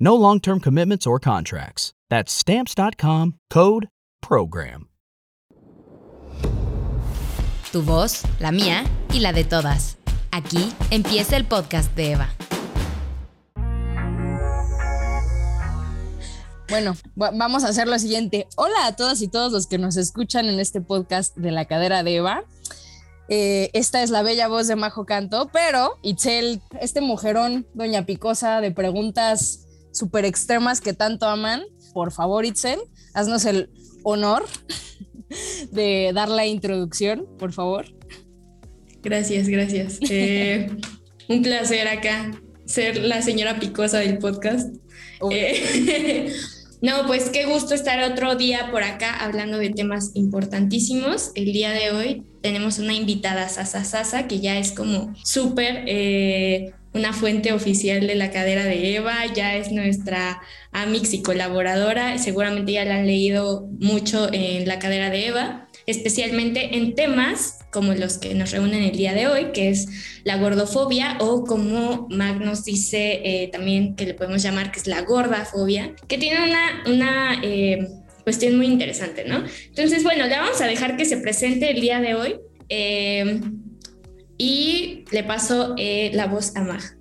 No long term commitments or contracts. That's Stamps.com code PROGRAM. Tu voz, la mía y la de todas. Aquí empieza el podcast de Eva. Bueno, vamos a hacer lo siguiente. Hola a todas y todos los que nos escuchan en este podcast de la cadera de Eva. Eh, esta es la bella voz de Majo Canto, pero Itzel, este mujerón, doña Picosa, de preguntas súper extremas que tanto aman, por favor, Itzel, haznos el honor de dar la introducción, por favor. Gracias, gracias. Eh, un placer acá ser la señora Picosa del podcast. Eh, no, pues qué gusto estar otro día por acá hablando de temas importantísimos. El día de hoy tenemos una invitada Sasa Sasa que ya es como súper eh, una fuente oficial de la cadera de Eva, ya es nuestra amix y colaboradora, seguramente ya la han leído mucho en la cadera de Eva, especialmente en temas como los que nos reúnen el día de hoy, que es la gordofobia o como Magnus dice eh, también que le podemos llamar que es la gordafobia, que tiene una, una eh, cuestión muy interesante, ¿no? Entonces, bueno, le vamos a dejar que se presente el día de hoy. Eh, y le paso eh, la voz a Mag.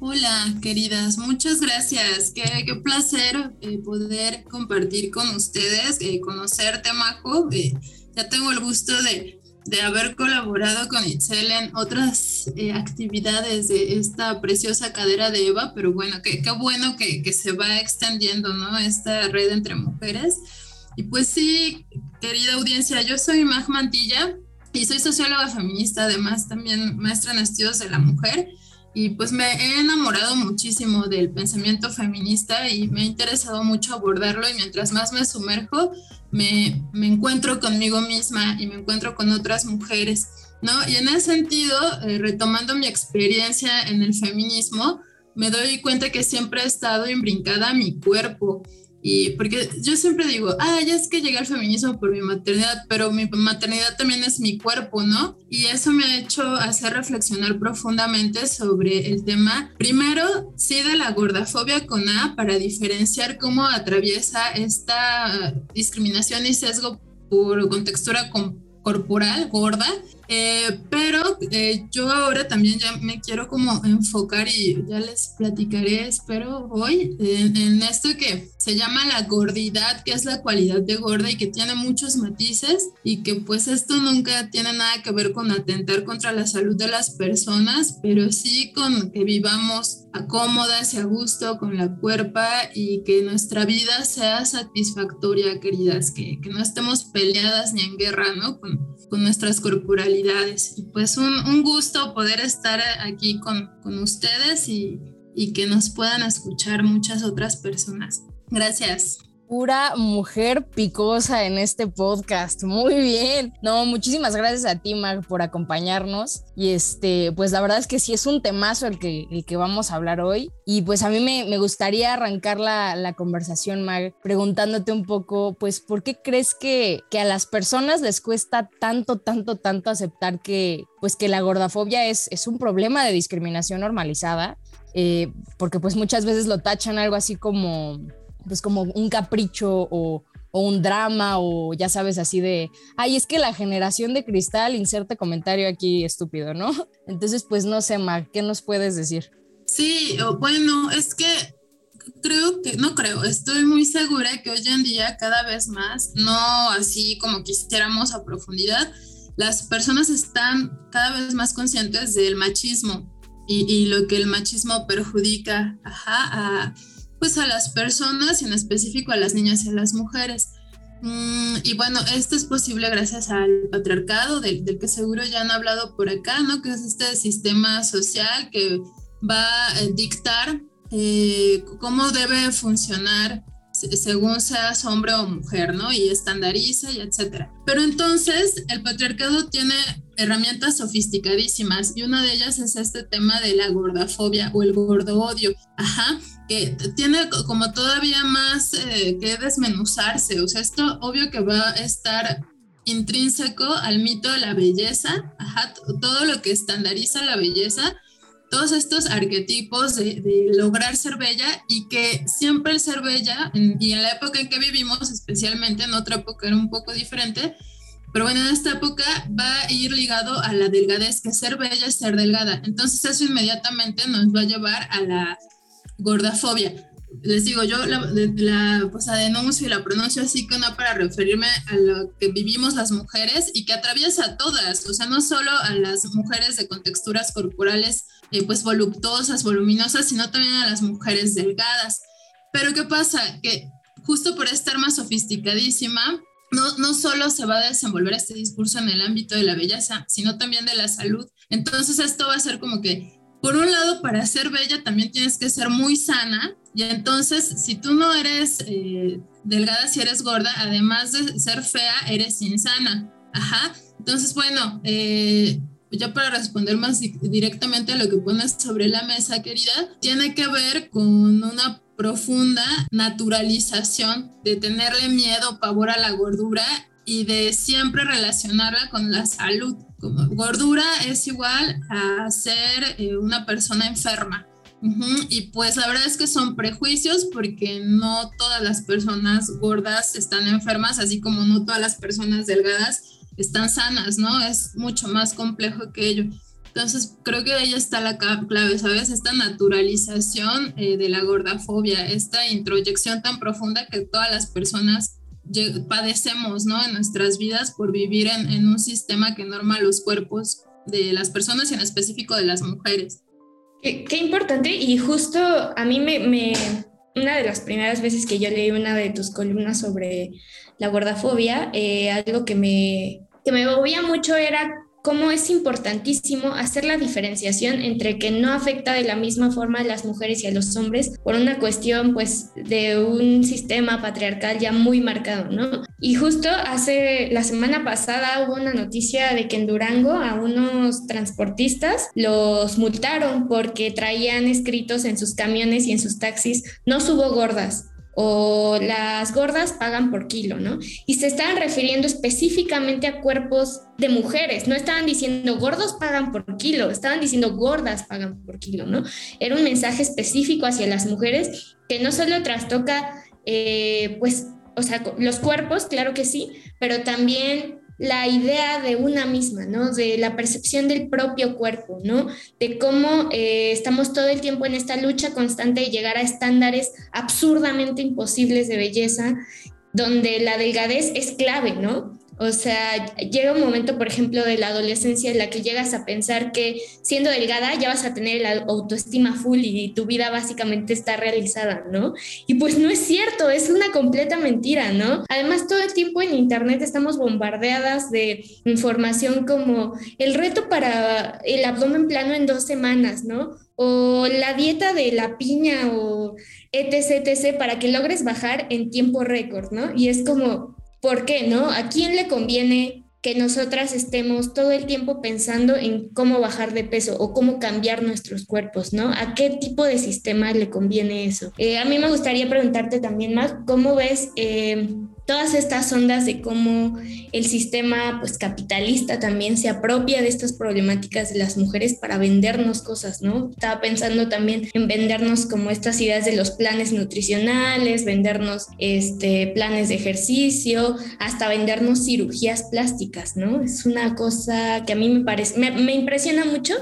Hola, queridas, muchas gracias. Qué, placer eh, poder compartir con ustedes, eh, conocerte, Majo. ya tengo el gusto de, de, haber colaborado con Itzel en otras actividades de esta preciosa cadera de Eva, pero bueno, qué, qué bueno que, que, se va extendiendo, ¿no? Esta red entre mujeres. Y pues sí, querida audiencia, yo soy Mag Mantilla, y soy socióloga feminista, además también maestra en estudios de la mujer. Y pues me he enamorado muchísimo del pensamiento feminista y me ha interesado mucho abordarlo y mientras más me sumerjo, me, me encuentro conmigo misma y me encuentro con otras mujeres, ¿no? Y en ese sentido, eh, retomando mi experiencia en el feminismo, me doy cuenta que siempre he estado imbrincada a mi cuerpo y porque yo siempre digo, ah, ya es que llegué al feminismo por mi maternidad, pero mi maternidad también es mi cuerpo, ¿no? Y eso me ha hecho hacer reflexionar profundamente sobre el tema, primero, sí de la gordafobia con A, para diferenciar cómo atraviesa esta discriminación y sesgo por contextura corporal gorda eh, pero eh, yo ahora también ya me quiero como enfocar y ya les platicaré, espero hoy, en, esto que se llama la gordidad, que es la cualidad de gorda y que tiene muchos matices y que pues esto nunca tiene nada que ver con atentar contra la salud de las personas, pero sí con que vivamos a cómodas y a gusto con la cuerpa y que nuestra vida sea satisfactoria, queridas, que, que no estemos peleadas ni en guerra, ¿no? Con, con nuestras corporalidades y pues un, un gusto poder estar aquí con, con ustedes y, y que nos puedan escuchar muchas otras personas. Gracias pura mujer picosa en este podcast. Muy bien. No, muchísimas gracias a ti, Mag, por acompañarnos. Y este, pues la verdad es que sí es un temazo el que, el que vamos a hablar hoy. Y pues a mí me, me gustaría arrancar la, la, conversación, Mag, preguntándote un poco, pues, ¿por qué crees que, que a las personas les cuesta tanto, tanto, tanto aceptar que, pues, que la gordafobia es, es un problema de discriminación normalizada? Eh, porque pues muchas veces lo tachan algo así como pues como un capricho o, un drama o ya sabes así de, ay, es que la generación de cristal, inserte comentario aquí estúpido, ¿no? Entonces, pues no sé, Mar, ¿qué nos puedes decir? Sí, bueno, es que creo que, no creo, estoy muy segura que hoy en día cada vez más, no así como quisiéramos a profundidad, las personas están cada vez más conscientes del machismo y, lo que el machismo perjudica a, pues a las personas en específico a las niñas y a las mujeres. Mm, y bueno, esto es posible gracias al patriarcado, del, del, que seguro ya han hablado por acá, ¿no? Que es este sistema social que va a dictar eh, cómo debe funcionar según seas hombre o mujer, ¿no? Y estandariza y etcétera. Pero entonces el patriarcado tiene herramientas sofisticadísimas y una de ellas es este tema de la gordafobia o el gordo odio, ajá, que tiene como todavía más eh, que desmenuzarse, o sea, esto obvio que va a estar intrínseco al mito de la belleza, todo lo que estandariza la belleza todos estos arquetipos de, lograr ser bella y que siempre el ser bella, y en la época en que vivimos, especialmente en otra época era un poco diferente, pero bueno, en esta época va a ir ligado a la delgadez, que ser bella es ser delgada. Entonces eso inmediatamente nos va a llevar a la gordafobia les digo, yo la, la, pues, la denuncio y la pronuncio así que no para referirme a lo que vivimos las mujeres y que atraviesa a todas, o sea, no solo a las mujeres de contexturas corporales eh, pues voluptuosas, voluminosas, sino también a las mujeres delgadas. Pero ¿qué pasa? Que justo por estar más sofisticadísima, no, no solo se va a desenvolver este discurso en el ámbito de la belleza, sino también de la salud. Entonces esto va a ser como que por un lado, para ser bella también tienes que ser muy sana. Y entonces, si tú no eres eh, delgada, si eres gorda, además de ser fea, eres insana. Ajá. Entonces, bueno, eh, ya para responder más directamente a lo que pones sobre la mesa, querida, tiene que ver con una profunda naturalización de tenerle miedo, pavor a la gordura y de siempre relacionarla con la salud gordura es igual a ser eh, una persona enferma. Y pues la verdad es que son prejuicios porque no todas las personas gordas están enfermas, así como no todas las personas delgadas están sanas, ¿no? Es mucho más complejo que ello. Entonces creo que ahí está la clave, ¿sabes? Esta naturalización eh, de la gordafobia, esta introyección tan profunda que todas las personas padecemos ¿no? en nuestras vidas por vivir en, un sistema que norma los cuerpos de las personas y en específico de las mujeres. Qué, importante y justo a mí me, me, una de las primeras veces que yo leí una de tus columnas sobre la gordafobia, eh, algo que me, que me movía mucho era cómo es importantísimo hacer la diferenciación entre que no afecta de la misma forma a las mujeres y a los hombres por una cuestión pues de un sistema patriarcal ya muy marcado, ¿no? Y justo hace la semana pasada hubo una noticia de que en Durango a unos transportistas los multaron porque traían escritos en sus camiones y en sus taxis no subo gordas o las gordas pagan por kilo, ¿no? Y se estaban refiriendo específicamente a cuerpos de mujeres, no estaban diciendo gordos pagan por kilo, estaban diciendo gordas pagan por kilo, ¿no? Era un mensaje específico hacia las mujeres que no solo trastoca, eh, pues, o sea, los cuerpos, claro que sí, pero también la idea de una misma, ¿no? De la percepción del propio cuerpo, ¿no? De cómo eh, estamos todo el tiempo en esta lucha constante de llegar a estándares absurdamente imposibles de belleza, donde la delgadez es clave, ¿no? O sea, llega un momento, por ejemplo, de la adolescencia en la que llegas a pensar que siendo delgada ya vas a tener la autoestima full y tu vida básicamente está realizada, ¿no? Y pues no es cierto, es una completa mentira, ¿no? Además, todo el tiempo en Internet estamos bombardeadas de información como el reto para el abdomen plano en dos semanas, ¿no? O la dieta de la piña o etc, etc, para que logres bajar en tiempo récord, ¿no? Y es como, ¿Por qué no? ¿A quién le conviene que nosotras estemos todo el tiempo pensando en cómo bajar de peso o cómo cambiar nuestros cuerpos, ¿no? ¿A qué tipo de sistema le conviene eso? Eh, a mí me gustaría preguntarte también más, ¿cómo ves eh, todas estas ondas de cómo el sistema pues capitalista también se apropia de estas problemáticas de las mujeres para vendernos cosas, ¿no? Estaba pensando también en vendernos como estas ideas de los planes nutricionales, vendernos este planes de ejercicio, hasta vendernos cirugías plásticas, ¿no? Es una cosa que a mí me parece me, impresiona mucho,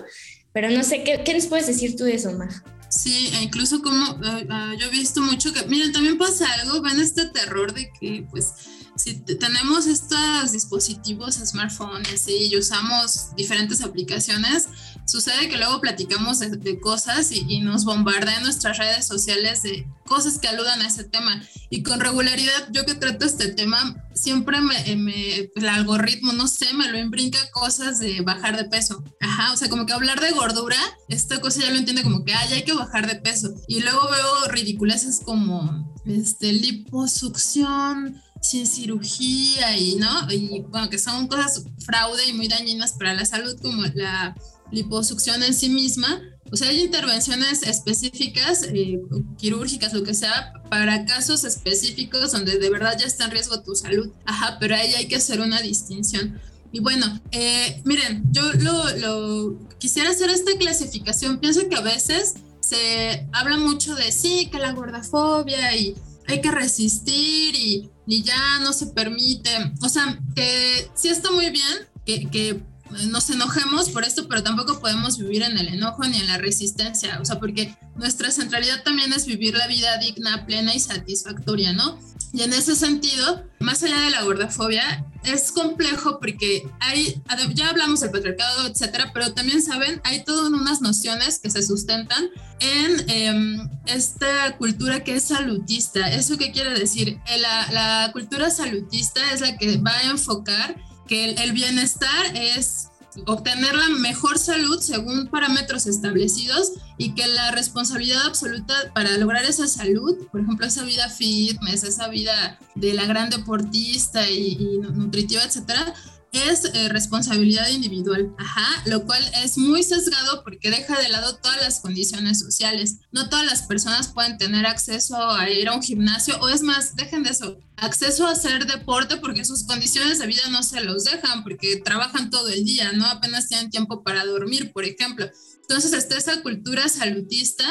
pero no sé qué qué nos puedes decir tú de eso, Maja? Sí, e incluso como eh, ah, yo he visto mucho que, miren, también pasa algo, ven este terror de que pues si tenemos estos dispositivos smartphones y usamos diferentes aplicaciones, sucede que luego platicamos de, cosas y, nos bombardean nuestras redes sociales de cosas que aludan a ese tema. Y con regularidad, yo que trato este tema, siempre me, me, el algoritmo, no sé, me lo imbrinca cosas de bajar de peso. Ajá, o sea, como que hablar de gordura, esta cosa ya lo entiende como que, ay, hay que bajar de peso. Y luego veo ridiculeces como, este, liposucción, sin cirugía y no, y bueno, que son cosas fraude y muy dañinas para la salud como la liposucción en sí misma. O sea, hay intervenciones específicas, eh, quirúrgicas, lo que sea, para casos específicos donde de verdad ya está en riesgo tu salud. Ajá, pero ahí hay que hacer una distinción. Y bueno, eh, miren, yo lo, lo, quisiera hacer esta clasificación. Pienso que a veces se habla mucho de sí, que la gordafobia y hay que resistir y, y ya no se permite. O sea, que sí está muy bien que, que nos enojemos por esto, pero tampoco podemos vivir en el enojo ni en la resistencia, o sea, porque nuestra centralidad también es vivir la vida digna, plena y satisfactoria, ¿no? Y en ese sentido, más allá de la gordofobia, es complejo porque hay, ya hablamos del patriarcado, etcétera, pero también saben, hay todas unas nociones que se sustentan en em, esta cultura que es salutista. ¿Eso qué quiere decir? Eh, la, la cultura salutista es la que va a enfocar que el, bienestar es obtener la mejor salud según parámetros establecidos y que la responsabilidad absoluta para lograr esa salud, por ejemplo, esa vida fitness, esa vida de la gran deportista y, y nutritiva, etcétera, es eh, responsabilidad individual, ajá, lo cual es muy sesgado porque deja de lado todas las condiciones sociales. No todas las personas pueden tener acceso a ir a un gimnasio o es más, dejen de eso, acceso a hacer deporte porque sus condiciones de vida no se los dejan porque trabajan todo el día, no apenas tienen tiempo para dormir, por ejemplo. Entonces está esa cultura salutista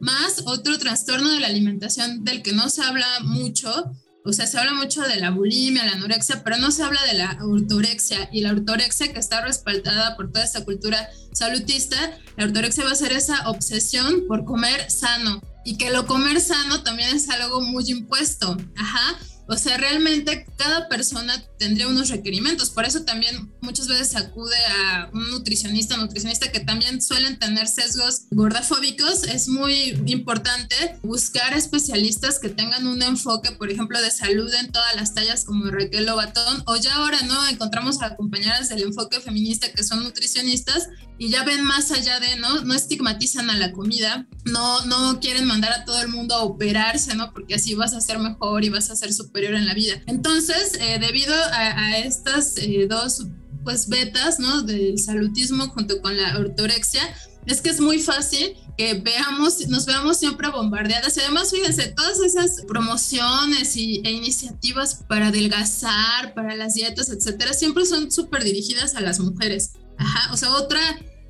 más otro trastorno de la alimentación del que no se habla mucho, o sea, se habla mucho de la bulimia, la anorexia, pero no se habla de la ortorexia. Y la ortorexia que está respaldada por toda esta cultura salutista, la ortorexia va a ser esa obsesión por comer sano. Y que lo comer sano también es algo muy impuesto. Ajá. O sea, realmente cada persona tendría unos requerimientos. Por eso también muchas veces acude a un nutricionista, nutricionista que también suelen tener sesgos gordafóbicos. Es muy importante buscar especialistas que tengan un enfoque, por ejemplo, de salud en todas las tallas como Raquel Lobatón. O ya ahora, ¿no? Encontramos a compañeras del enfoque feminista que son nutricionistas y ya ven más allá de, ¿no? No estigmatizan a la comida, no, no quieren mandar a todo el mundo a operarse, ¿no? Porque así vas a ser mejor y vas a ser superior en la vida. Entonces, eh, debido a, estas eh, dos, pues, betas, ¿no? Del salutismo junto con la ortorexia, es que es muy fácil que veamos, nos veamos siempre bombardeadas. Y además, fíjense, todas esas promociones y, e iniciativas para adelgazar, para las dietas, etcétera, siempre son súper dirigidas a las mujeres. Ajá, o sea, otra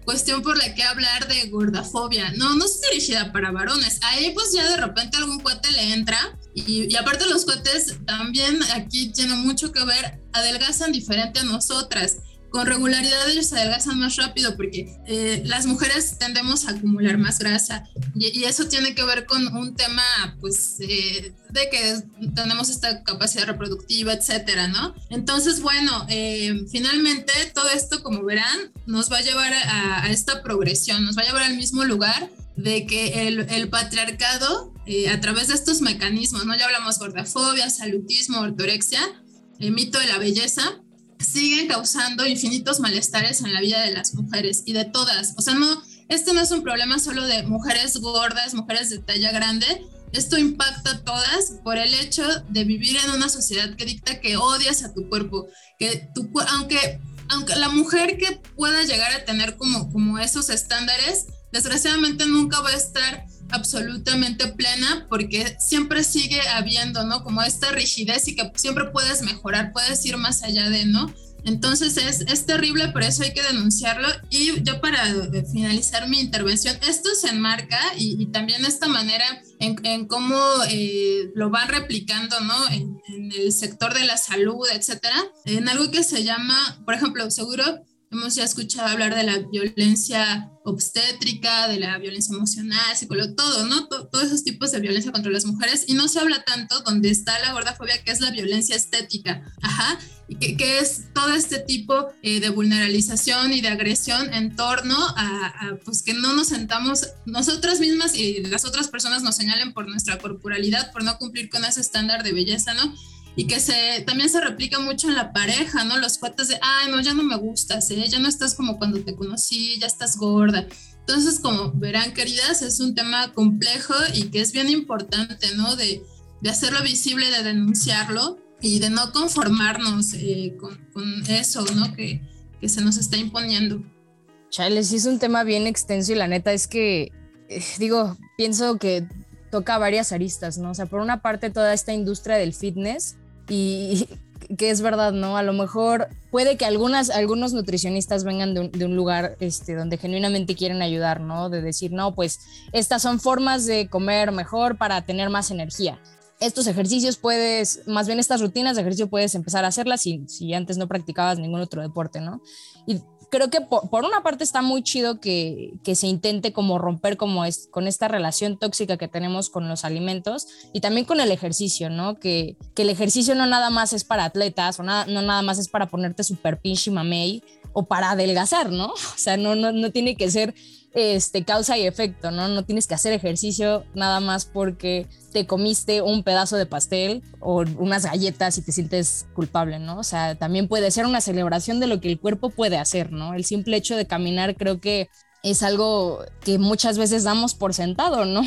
cuestión por la que hablar de gordafobia. No, no es dirigida para varones. Ahí pues ya de repente algún cuate le entra y, y aparte los cuates también aquí tienen mucho que ver, adelgazan diferente a nosotras con regularidad ellos adelgazan más rápido porque eh, las mujeres tendemos a acumular más grasa y, eso tiene que ver con un tema pues eh, de que tenemos esta capacidad reproductiva, etcétera, ¿no? Entonces, bueno, eh, finalmente todo esto, como verán, nos va a llevar a, esta progresión, nos va a llevar al mismo lugar de que el patriarcado, a través de estos mecanismos, ¿no? Ya hablamos gordafobia, salutismo, ortorexia, el mito de la belleza, siguen causando infinitos malestares en la vida de las mujeres y de todas. O sea, no, este no es un problema solo de mujeres gordas, mujeres de talla grande. Esto impacta a todas por el hecho de vivir en una sociedad que dicta que odias a tu cuerpo, que tu, aunque, aunque la mujer que pueda llegar a tener como, como esos estándares, desgraciadamente nunca va a estar absolutamente plena porque siempre sigue habiendo, ¿no? Como esta rigidez y que siempre puedes mejorar, puedes ir más allá de, ¿no? Entonces es, es terrible, por eso hay que denunciarlo. Y yo para finalizar mi intervención, esto se enmarca y, también esta manera en, en cómo eh, lo van replicando, ¿no? En, en, el sector de la salud, etcétera, en algo que se llama, por ejemplo, seguro hemos ya escuchado hablar de la violencia obstétrica, de la violencia emocional, psicológica, todo, ¿no? todos esos tipos de violencia contra las mujeres y no se habla tanto donde está la gordafobia, que es la violencia estética, ajá, y que, es todo este tipo eh, de vulneralización y de agresión en torno a, a, pues que no nos sentamos nosotras mismas y las otras personas nos señalen por nuestra corporalidad, por no cumplir con ese estándar de belleza, ¿no? Y que se, también se replica mucho en la pareja, ¿no? Los cuates de, ay, no, ya no me gustas, ¿eh? ya no estás como cuando te conocí, ya estás gorda. Entonces, como verán, queridas, es un tema complejo y que es bien importante, ¿no? De, de hacerlo visible, de denunciarlo y de no conformarnos eh, con, con, eso, ¿no? Que, que se nos está imponiendo. Chale, sí es un tema bien extenso y la neta es que, eh, digo, pienso que toca varias aristas, ¿no? O sea, por una parte toda esta industria del fitness y que es verdad, ¿no? A lo mejor puede que algunas, algunos nutricionistas vengan de un, lugar este, donde genuinamente quieren ayudar, ¿no? De decir, no, pues estas son formas de comer mejor para tener más energía. Estos ejercicios puedes, más bien estas rutinas de ejercicio puedes empezar a hacerlas si, si antes no practicabas ningún otro deporte, ¿no? Creo que por, una parte está muy chido que, que, se intente como romper como es, con esta relación tóxica que tenemos con los alimentos y también con el ejercicio, ¿no? Que, que el ejercicio no nada más es para atletas o nada, no nada más es para ponerte super pinche mamey o para adelgazar, ¿no? O sea, no, no, no tiene que ser este, causa y efecto, ¿no? No tienes que hacer ejercicio nada más porque te comiste un pedazo de pastel o unas galletas y te sientes culpable, ¿no? O sea, también puede ser una celebración de lo que el cuerpo puede hacer, ¿no? El simple hecho de caminar creo que es algo que muchas veces damos por sentado, ¿no?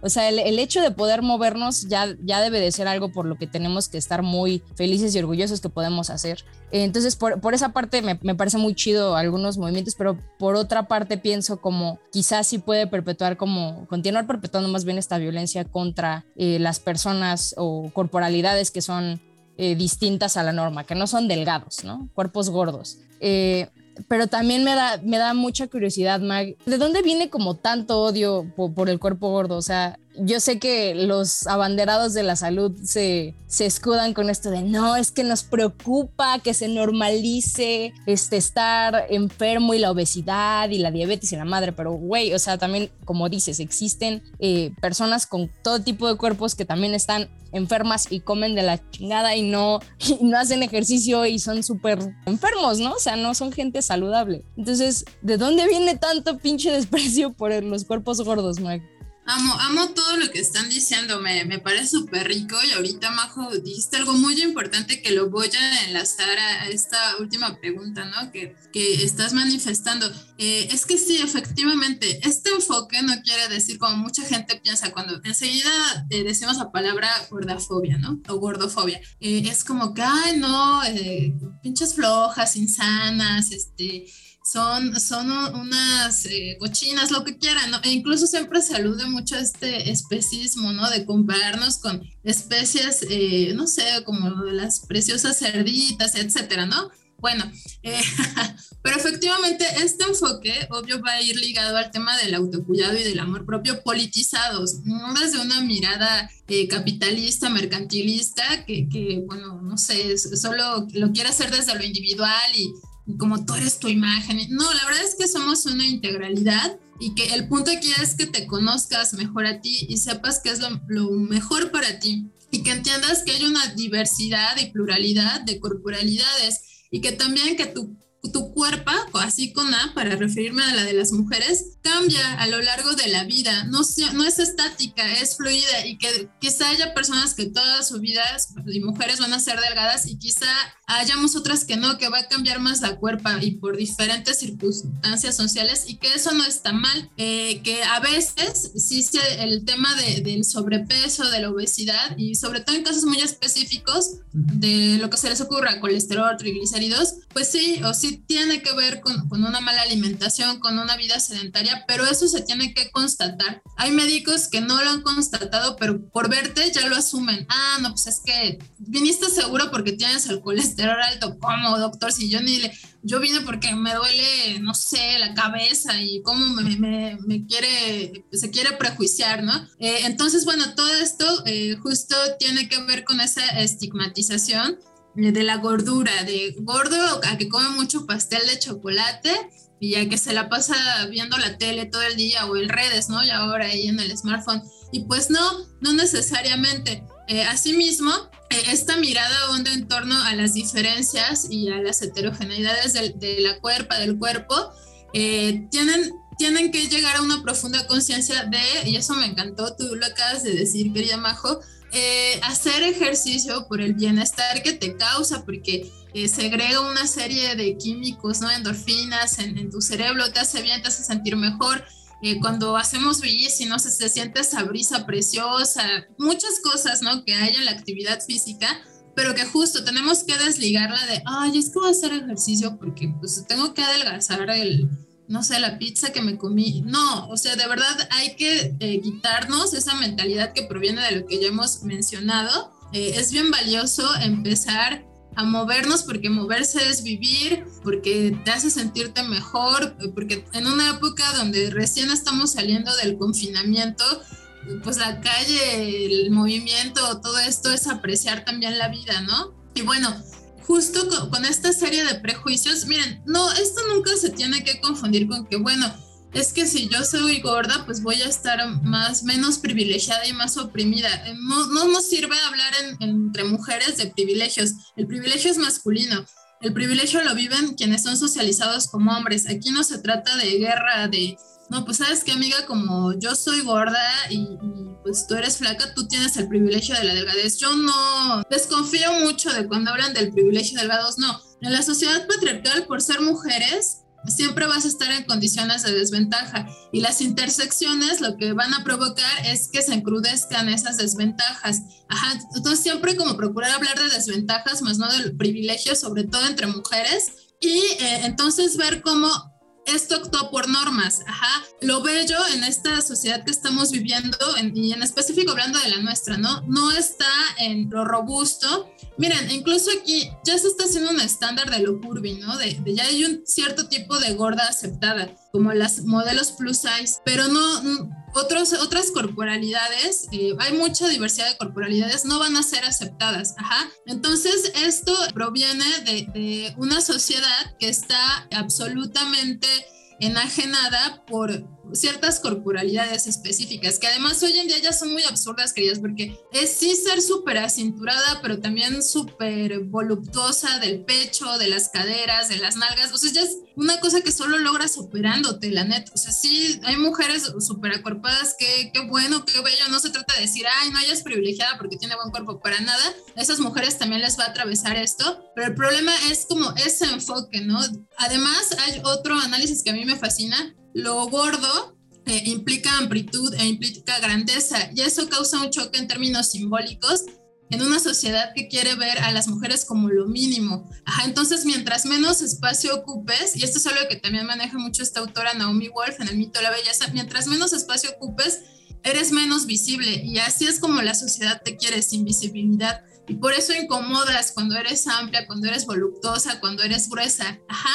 O sea, el, hecho de poder movernos ya, ya debe de ser algo por lo que tenemos que estar muy felices y orgullosos que podemos hacer. Entonces, por, por esa parte me, me, parece muy chido algunos movimientos, pero por otra parte pienso como quizás sí puede perpetuar como, continuar perpetuando más bien esta violencia contra eh, las personas o corporalidades que son eh, distintas a la norma, que no son delgados, ¿no? Cuerpos gordos. Eh, pero también me da, me da mucha curiosidad, Mag. ¿De dónde viene como tanto odio por, el cuerpo gordo? O sea, yo sé que los abanderados de la salud se, escudan con esto de no, es que nos preocupa que se normalice este, estar enfermo y la obesidad y la diabetes y la madre, pero güey, o sea, también como dices, existen eh, personas con todo tipo de cuerpos que también están enfermas y comen de la chingada y no, y no hacen ejercicio y son súper enfermos, ¿no? O sea, no son gente saludable. Entonces, ¿de dónde viene tanto pinche desprecio por los cuerpos gordos, Mike? Amo, amo todo lo que están diciendo, me, me parece súper rico y ahorita, Majo, dijiste algo muy importante que lo voy a enlazar a esta última pregunta, ¿no? Que, que estás manifestando. Eh, es que sí, efectivamente, este enfoque no quiere decir como mucha gente piensa cuando enseguida eh, decimos la palabra gordafobia, ¿no? O gordofobia. Eh, es como que, ay, no, pinches flojas, insanas, este son, son unas eh, cochinas, lo que quieran, ¿no? E incluso siempre se alude mucho a este especismo, ¿no? De compararnos con especies, eh, no sé, como las preciosas cerditas, etcétera, ¿no? Bueno, eh, pero efectivamente este enfoque, obvio, va a ir ligado al tema del autocuidado y del amor propio politizados, no desde una mirada capitalista, mercantilista, que, que, bueno, no sé, solo lo quiere hacer desde lo individual y como tú eres tu imagen. No, la verdad es que somos una integralidad y que el punto aquí es que te conozcas mejor a ti y sepas qué es lo, lo mejor para ti y que entiendas que hay una diversidad y pluralidad de corporalidades y que también que tu tu cuerpo, así con A, para referirme a la de las mujeres, cambia a lo largo de la vida, no, no es estática, es fluida y que quizá haya personas que toda su vida y mujeres van a ser delgadas y quizá hayamos otras que no, que va a cambiar más la cuerpo y por diferentes circunstancias sociales y que eso no está mal, eh, que a veces sí el tema de, del sobrepeso, de la obesidad y sobre todo en casos muy específicos de lo que se les ocurra, colesterol, triglicéridos, pues sí, o sí tiene que ver con, con, una mala alimentación, con una vida sedentaria, pero eso se tiene que constatar. Hay médicos que no lo han constatado, pero por verte ya lo asumen. Ah, no, pues es que viniste seguro porque tienes el colesterol alto. ¿Cómo, doctor? Si yo ni le... Yo vine porque me duele, no sé, la cabeza y cómo me, me, me quiere, se quiere prejuiciar, ¿no? Eh, entonces, bueno, todo esto eh, justo tiene que ver con esa estigmatización de la gordura, de gordo a que come mucho pastel de chocolate y a que se la pasa viendo la tele todo el día o en redes, ¿no? Y ahora ahí en el smartphone. Y pues no, no necesariamente. Eh, asimismo, eh, esta mirada onda en torno a las diferencias y a las heterogeneidades de, la cuerpa, del cuerpo, eh, tienen, tienen que llegar a una profunda conciencia de, y eso me encantó, tú lo acabas de decir, querida Majo, hacer ejercicio por el bienestar que te causa, porque segrega una serie de químicos, ¿no? Endorfinas en, tu cerebro, te hace bien, te hace sentir mejor, eh, cuando hacemos bici, no sé, se siente esa brisa preciosa, muchas cosas, ¿no? Que hay en la actividad física, pero que justo tenemos que desligarla de, ay, es que voy a hacer ejercicio porque pues tengo que adelgazar el, no sé, la pizza que me comí. No, o sea, de verdad hay que eh, quitarnos esa mentalidad que proviene de lo que ya hemos mencionado. Eh, es bien valioso empezar a movernos porque moverse es vivir, porque te hace sentirte mejor, porque en una época donde recién estamos saliendo del confinamiento, pues la calle, el movimiento, todo esto es apreciar también la vida, ¿no? Y bueno, justo con, esta serie de prejuicios, miren, no, esto nunca se tiene que confundir con que, bueno, es que si yo soy gorda, pues voy a estar más, menos privilegiada y más oprimida. Eh, no nos sirve hablar entre mujeres de privilegios. El privilegio es masculino. El privilegio lo viven quienes son socializados como hombres. Aquí no se trata de guerra, de, no, pues sabes que amiga, como yo soy gorda y, pues tú eres flaca, tú tienes el privilegio de la delgadez. Yo no desconfío mucho de cuando hablan del privilegio de delgados, no. En la sociedad patriarcal, por ser mujeres, siempre vas a estar en condiciones de desventaja y las intersecciones lo que van a provocar es que se encrudezcan esas desventajas. Ajá, entonces siempre como procurar hablar de desventajas más no del privilegio, sobre todo entre mujeres y eh, entonces ver cómo esto actuó por normas, ajá. Lo bello en esta sociedad que estamos viviendo, y en específico hablando de la nuestra, ¿no? No está en lo robusto. Miren, incluso aquí ya se está haciendo un estándar de lo curvy, ¿no? De, ya hay un cierto tipo de gorda aceptada, como las modelos plus size, pero no, otras corporalidades, eh, hay mucha diversidad de corporalidades, no van a ser aceptadas. Ajá. Entonces, esto proviene de una sociedad que está absolutamente enajenada por ciertas corporalidades específicas, que además hoy en día ya son muy absurdas, queridas, porque es sí ser súper acinturada, pero también súper voluptuosa del pecho, de las caderas, de las nalgas, o sea, ya es una cosa que solo logras operándote, la neta, o sea, sí, hay mujeres súper acorpadas, que qué bueno, qué bello, no se trata de decir, ay, no, ella es privilegiada porque tiene buen cuerpo, para nada, a esas mujeres también les va a atravesar esto, pero el problema es como ese enfoque, ¿no? Además, hay otro análisis que a mí me fascina, lo gordo eh, implica amplitud e implica grandeza y eso causa un choque en términos simbólicos en una sociedad que quiere ver a las mujeres como lo mínimo. Ajá, entonces mientras menos espacio ocupes, y esto es algo que también maneja mucho esta autora Naomi Wolf en el mito de la belleza, mientras menos espacio ocupes, eres menos visible y así es como la sociedad te quiere, sin visibilidad. Y por eso incomodas cuando eres amplia, cuando eres voluptuosa, cuando eres gruesa. Ajá.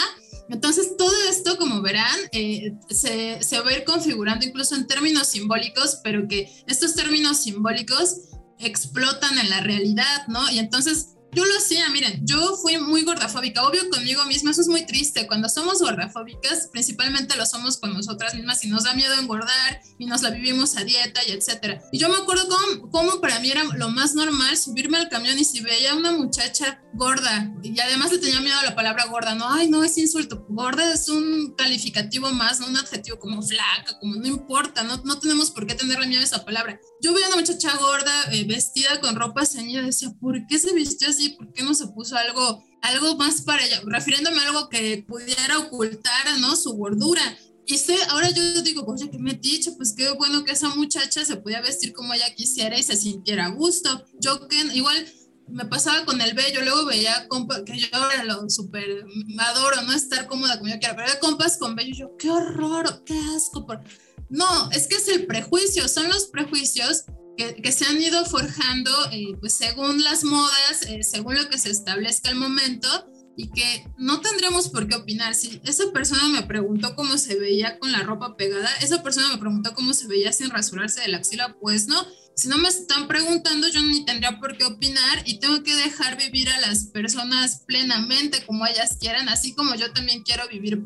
Entonces, todo esto, como verán, eh, se, se, va a ir configurando incluso en términos simbólicos, pero que estos términos simbólicos explotan en la realidad, ¿no? Y entonces yo lo hacía, miren, yo fui muy gordafóbica, obvio conmigo misma, eso es muy triste. Cuando somos gordafóbicas, principalmente lo somos con nosotras mismas y nos da miedo engordar y nos la vivimos a dieta y etcétera. Y yo me acuerdo cómo, cómo para mí era lo más normal subirme al camión y si veía una muchacha gorda y además le tenía miedo a la palabra gorda, no, ay, no es insulto, gorda es un calificativo más, no un adjetivo como flaca, como no importa, no, no tenemos por qué tenerle miedo a esa palabra. Yo veía a una muchacha gorda eh, vestida con ropa ceñida decía, ¿por qué se vistió así? ¿Por qué no se puso algo, algo más para ella? Refiriéndome a algo que pudiera ocultar, ¿no? Su gordura. Y sé, ahora yo digo, oye, ¿qué me dicho? Pues qué bueno que esa muchacha se podía vestir como ella quisiera y se sintiera a gusto. Yo que igual me pasaba con el bello, luego veía compas, que yo ahora lo súper adoro, no estar cómoda como yo quiera, pero veía compas con bello yo, qué horror, qué asco. Por... No, es que es el prejuicio, son los prejuicios que, se han ido forjando eh, pues según las modas, eh, según lo que se establezca el momento. y que no tendríamos por qué opinar. Si esa persona me preguntó cómo se veía con la ropa pegada, esa persona me preguntó cómo se veía sin rasurarse de la axila, pues no. Si no me están preguntando, yo ni tendría por qué opinar y tengo que dejar vivir a las personas plenamente como ellas quieran, así como yo también quiero vivir.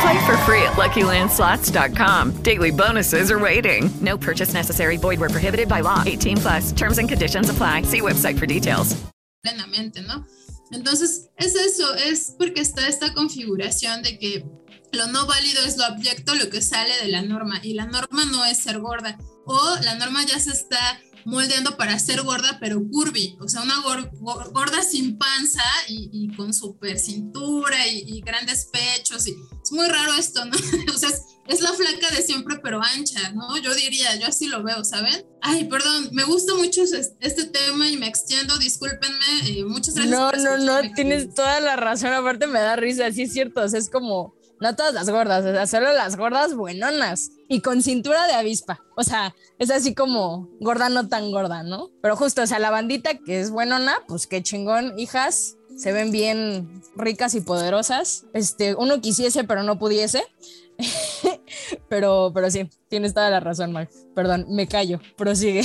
Play for free at LuckyLandSlots.com. Daily bonuses are waiting. No purchase necessary. Void were prohibited by law. 18 plus. Terms and conditions apply. See website for details. Plenamente, ¿no? Entonces, es eso, es porque está esta configuración de que lo no válido es lo abyecto, lo que sale de la norma, y la norma no es ser gorda, o la norma ya se está moldeando para ser gorda, pero curvy, o sea, una gorda sin panza y, con super cintura y, grandes pechos. Y, es muy raro esto, ¿no? o sea, es, la flaca de siempre, pero ancha, ¿no? Yo diría, yo así lo veo, ¿saben? Ay, perdón, me gusta mucho este tema y me extiendo, discúlpenme, eh, muchas gracias. No, no, no, tienes toda la razón, aparte me da risa, sí es cierto, o sea, es como no todas las gordas, o sea, solo las gordas buenonas y con cintura de avispa. O sea, es así como gorda no tan gorda, ¿no? Pero justo, o sea, la bandita que es buenona, pues qué chingón, hijas, se ven bien ricas y poderosas. Este, uno quisiese, pero no pudiese. pero, pero sí, tienes toda la razón, Mark. Perdón, me callo, prosigue.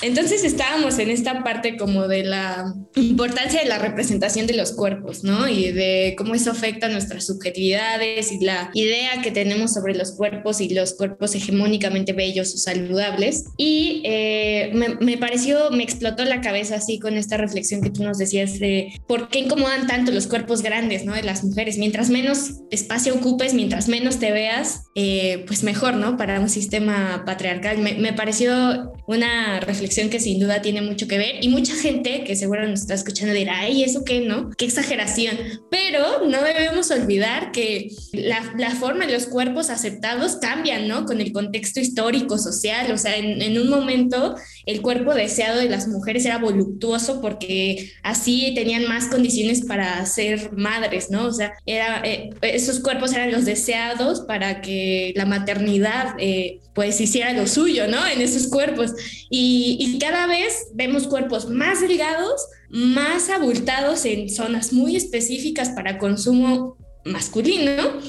Entonces estábamos en esta parte como de la importancia de la representación de los cuerpos, ¿no? Y de cómo eso afecta nuestras subjetividades y la idea que tenemos sobre los cuerpos y los cuerpos hegemónicamente bellos o saludables. Y eh, me, me, pareció, me explotó la cabeza así con esta reflexión que tú nos decías de por qué incomodan tanto los cuerpos grandes, ¿no? De las mujeres. Mientras menos espacio ocupes, mientras menos te veas, eh, pues mejor, ¿no? Para un sistema patriarcal. Me, me pareció una reflexión que sin duda tiene mucho que ver y mucha gente que seguro nos está escuchando dirá, ay, ¿eso qué, no? Qué exageración. Pero no debemos olvidar que la, la forma de los cuerpos aceptados cambian, ¿no? Con el contexto histórico, social, o sea, en un momento el cuerpo deseado de las mujeres era voluptuoso porque así tenían más condiciones para ser madres, ¿no? O sea, era, eh, esos cuerpos eran los deseados para que la maternidad eh, pues hiciera lo suyo, ¿no? En esos cuerpos. Y, y cada vez vemos cuerpos más delgados, más abultados en zonas muy específicas para consumo masculino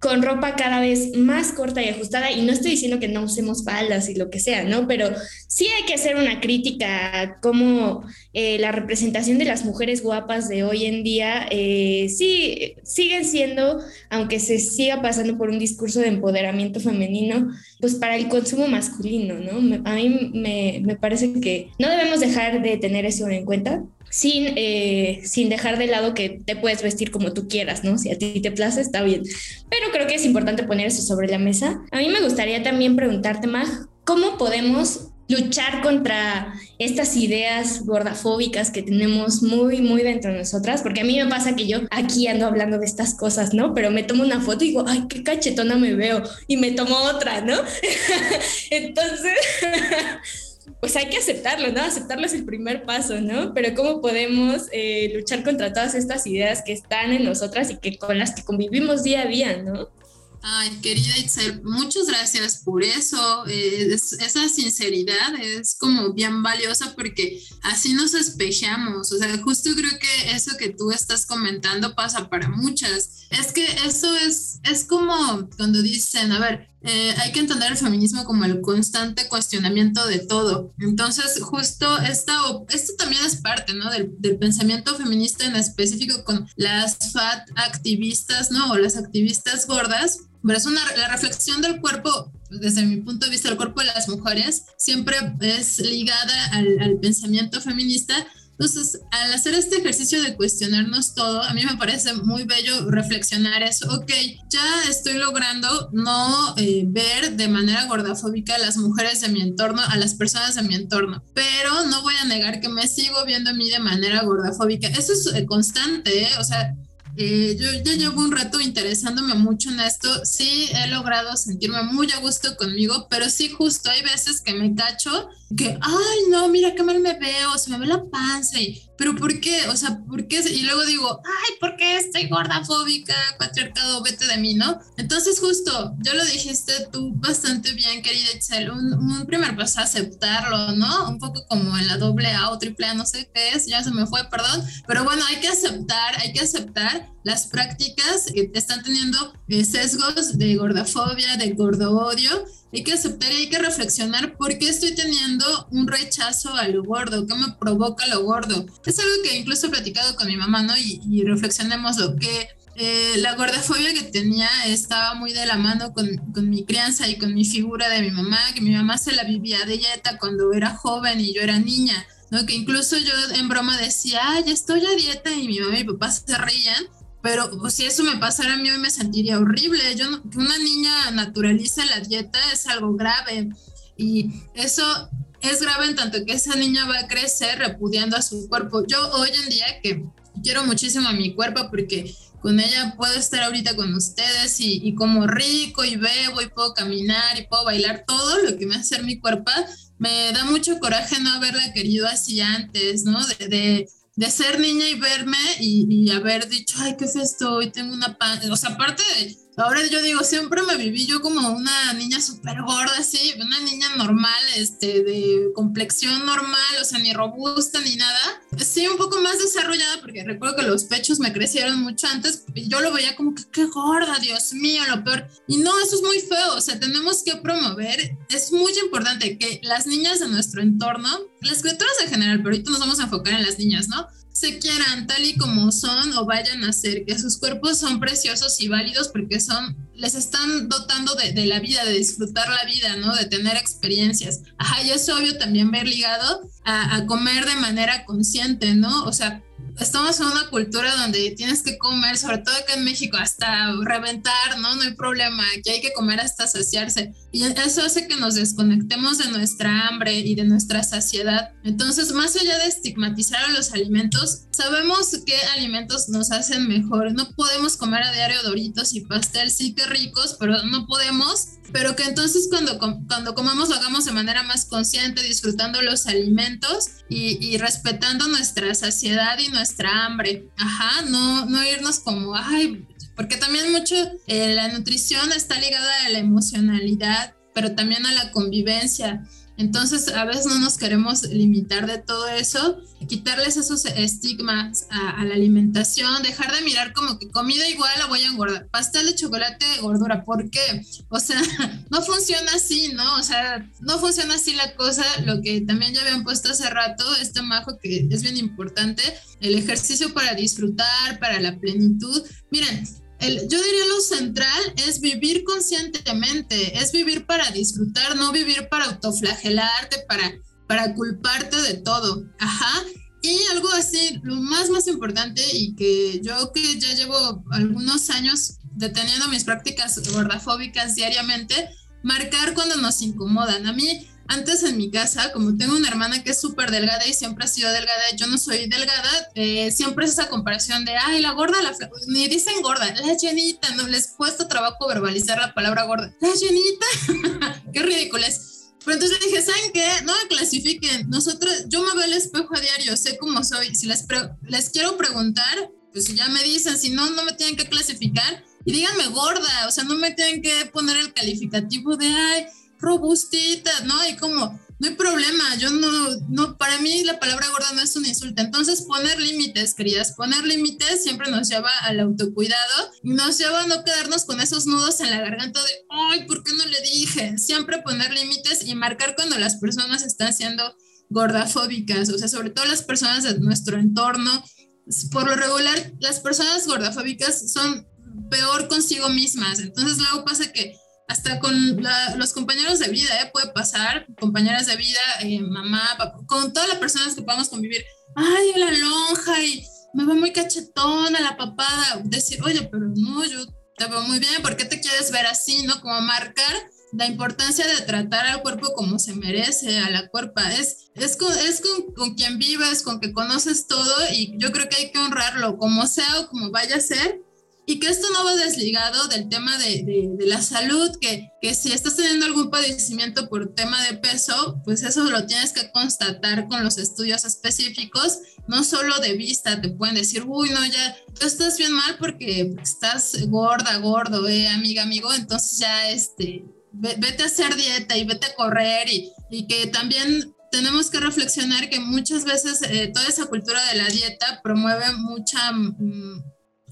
con ropa cada vez más corta y ajustada. Y no estoy diciendo que no usemos faldas y lo que sea, ¿no? Pero sí hay que hacer una crítica a cómo eh, la representación de las mujeres guapas de hoy en día eh, sí siguen siendo, aunque se siga pasando por un discurso de empoderamiento femenino, pues para el consumo masculino, ¿no? A mí me, me parece que no debemos dejar de tener eso en cuenta sin, eh, sin dejar de lado que te puedes vestir como tú quieras, ¿no? Si a ti te place, está bien. Pero creo que es importante poner eso sobre la mesa. A mí me gustaría también preguntarte, Mag, ¿cómo podemos luchar contra estas ideas gordafóbicas que tenemos muy, muy dentro de nosotras, porque a mí me pasa que yo aquí ando hablando de estas cosas, ¿no? Pero me tomo una foto y digo, ay, qué cachetona me veo, y me tomo otra, ¿no? Entonces... pues hay que aceptarlo, ¿no? Aceptarlo es el primer paso, ¿no? Pero ¿cómo podemos eh, luchar contra todas estas ideas que están en nosotras y que con las que convivimos día a día, ¿no? Ay, querida Itzel, muchas gracias por eso. Eh, esa sinceridad es como bien valiosa porque así nos espejeamos. O sea, justo creo que eso que tú estás comentando pasa para muchas. Es que eso es, es como cuando dicen, a ver, eh, hay que entender el feminismo como el constante cuestionamiento de todo. Entonces, justo esta, esto también es parte ¿no? del, del, pensamiento feminista en específico con las fat activistas, ¿no? O las activistas gordas, pero es una, la reflexión del cuerpo desde mi punto de vista, el cuerpo de las mujeres siempre es ligada al, al pensamiento feminista entonces, al hacer este ejercicio de cuestionarnos todo, a mí me parece muy bello reflexionar eso. Ok, ya estoy logrando no eh, ver de manera gordafóbica a las mujeres de mi entorno, a las personas de mi entorno, pero no voy a negar que me sigo viendo a mí de manera gordafóbica. Eso es eh, constante, ¿eh? O sea, eh, yo ya llevo un rato interesándome mucho en esto. Sí, he logrado sentirme muy a gusto conmigo, pero sí, justo hay veces que me cacho que, ay, no, mira qué mal me veo, se me ve la panza y pero ¿por qué? O sea, ¿por qué? Y luego digo, ay, ¿por qué estoy gordafóbica, patriarcado, vete de mí, ¿no? Entonces justo, yo lo dijiste tú bastante bien, querida Excel, un, un primer paso aceptarlo, ¿no? Un poco como en la doble A o triple A, no sé qué es, ya se me fue, perdón, pero bueno, hay que aceptar, hay que aceptar las prácticas que están teniendo eh, sesgos de gordafobia, de gordo odio, hay que aceptar y hay que reflexionar por qué estoy teniendo un rechazo a lo gordo, qué me provoca lo gordo. Es algo que incluso he platicado con mi mamá, ¿no? Y, reflexionemos lo que eh, la gordofobia que tenía estaba muy de la mano con, con, mi crianza y con mi figura de mi mamá, que mi mamá se la vivía de dieta cuando era joven y yo era niña, ¿no? Que incluso yo en broma decía, ay, estoy a dieta y mi mamá y mi papá se reían pero pues, si eso me pasara a mí me sentiría horrible. Yo que una niña naturalice la dieta es algo grave y eso es grave en tanto que esa niña va a crecer repudiando a su cuerpo. Yo hoy en día que quiero muchísimo a mi cuerpo porque con ella puedo estar ahorita con ustedes y, como rico y bebo y puedo caminar y puedo bailar todo lo que me hace mi cuerpo, me da mucho coraje no haberla querido así antes, ¿no? de de ser niña y verme y, haber dicho, ay, qué feo estoy, tengo una pan. O sea, aparte de, ahora yo digo, siempre me viví yo como una niña súper gorda, así, una niña normal, este, de complexión normal, o sea, ni robusta ni nada. Sí, un poco más desarrollada, porque recuerdo que los pechos me crecieron mucho antes, y yo lo veía como que, qué gorda, Dios mío, lo peor. Y no, eso es muy feo, o sea, tenemos que promover, es muy importante que las niñas de nuestro entorno, las criaturas en general, pero ahorita nos vamos a enfocar en las niñas, ¿no? Se quieran tal y como son o vayan a ser, que sus cuerpos son preciosos y válidos porque son, les están dotando de, la vida, de disfrutar la vida, ¿no? De tener experiencias. Ajá, y es obvio también ver ligado a, a comer de manera consciente, ¿no? O sea, estamos en una cultura donde tienes que comer, sobre todo acá en México, hasta reventar, ¿no? No hay problema, aquí hay que comer hasta saciarse. Y eso hace que nos desconectemos de nuestra hambre y de nuestra saciedad. Entonces, más allá de estigmatizar a los alimentos, sabemos qué alimentos nos hacen mejor. No podemos comer a diario doritos y pastel, sí que ricos, pero no podemos pero que entonces cuando, cuando comamos lo hagamos de manera más consciente, disfrutando los alimentos y, respetando nuestra saciedad y nuestra hambre. Ajá, no, no irnos como, ay, porque también mucho eh, la nutrición está ligada a la emocionalidad, pero también a la convivencia. Entonces, a veces no nos queremos limitar de todo eso, quitarles esos estigmas a, la alimentación, dejar de mirar como que comida igual la voy a engordar, pastel de chocolate, gordura, ¿por qué? O sea, no funciona así, ¿no? O sea, no funciona así la cosa, lo que también ya habían puesto hace rato, este majo que es bien importante, el ejercicio para disfrutar, para la plenitud. Miren, yo diría lo central es vivir conscientemente, es vivir para disfrutar, no vivir para autoflagelarte, para, para culparte de todo. Ajá. Y algo así, lo más, más importante y que yo que ya llevo algunos años deteniendo mis prácticas gordafóbicas diariamente, marcar cuando nos incomodan. A mí antes en mi casa, como tengo una hermana que es súper delgada y siempre ha sido delgada, yo no soy delgada, eh, siempre es esa comparación de, ay, la gorda, la ni dicen gorda, la llenita, no les cuesta trabajo verbalizar la palabra gorda, la llenita, qué ridículo es. Pero entonces dije, ¿saben qué? No me clasifiquen. Nosotros, yo me veo al espejo a diario, sé cómo soy. Si les, les quiero preguntar, pues ya me dicen, si no, no me tienen que clasificar. Y díganme gorda, o sea, no me tienen que poner el calificativo de, ay, robustita, ¿no? Y como, no hay problema, yo no, no, para mí la palabra gorda no es un insulto. Entonces, poner límites, querías, poner límites siempre nos lleva al autocuidado nos lleva a no quedarnos con esos nudos en la garganta de, ay, ¿por qué no le dije? Siempre poner límites y marcar cuando las personas están siendo gordafóbicas, o sea, sobre todo las personas de nuestro entorno. Por lo regular, las personas gordafóbicas son peor consigo mismas. Entonces, luego pasa que hasta con los compañeros de vida, ¿eh? puede pasar, compañeras de vida, eh, mamá, papá, con todas las personas que podamos convivir. Ay, la lonja y me va muy cachetona la papada. Decir, oye, pero no, yo te veo muy bien, ¿por qué te quieres ver así, no? Como marcar la importancia de tratar al cuerpo como se merece, a la cuerpa. Es, es, con, es con, con, quien vives, con que conoces todo y yo creo que hay que honrarlo, como sea o como vaya a ser. Y que esto no va desligado del tema de, de, de, la salud, que, que si estás teniendo algún padecimiento por tema de peso, pues eso lo tienes que constatar con los estudios específicos, no solo de vista, te pueden decir, uy, no, ya, tú estás bien mal porque estás gorda, gordo, eh, amiga, amigo, entonces ya, este, vete a hacer dieta y vete a correr y, y que también tenemos que reflexionar que muchas veces eh, toda esa cultura de la dieta promueve mucha, mm,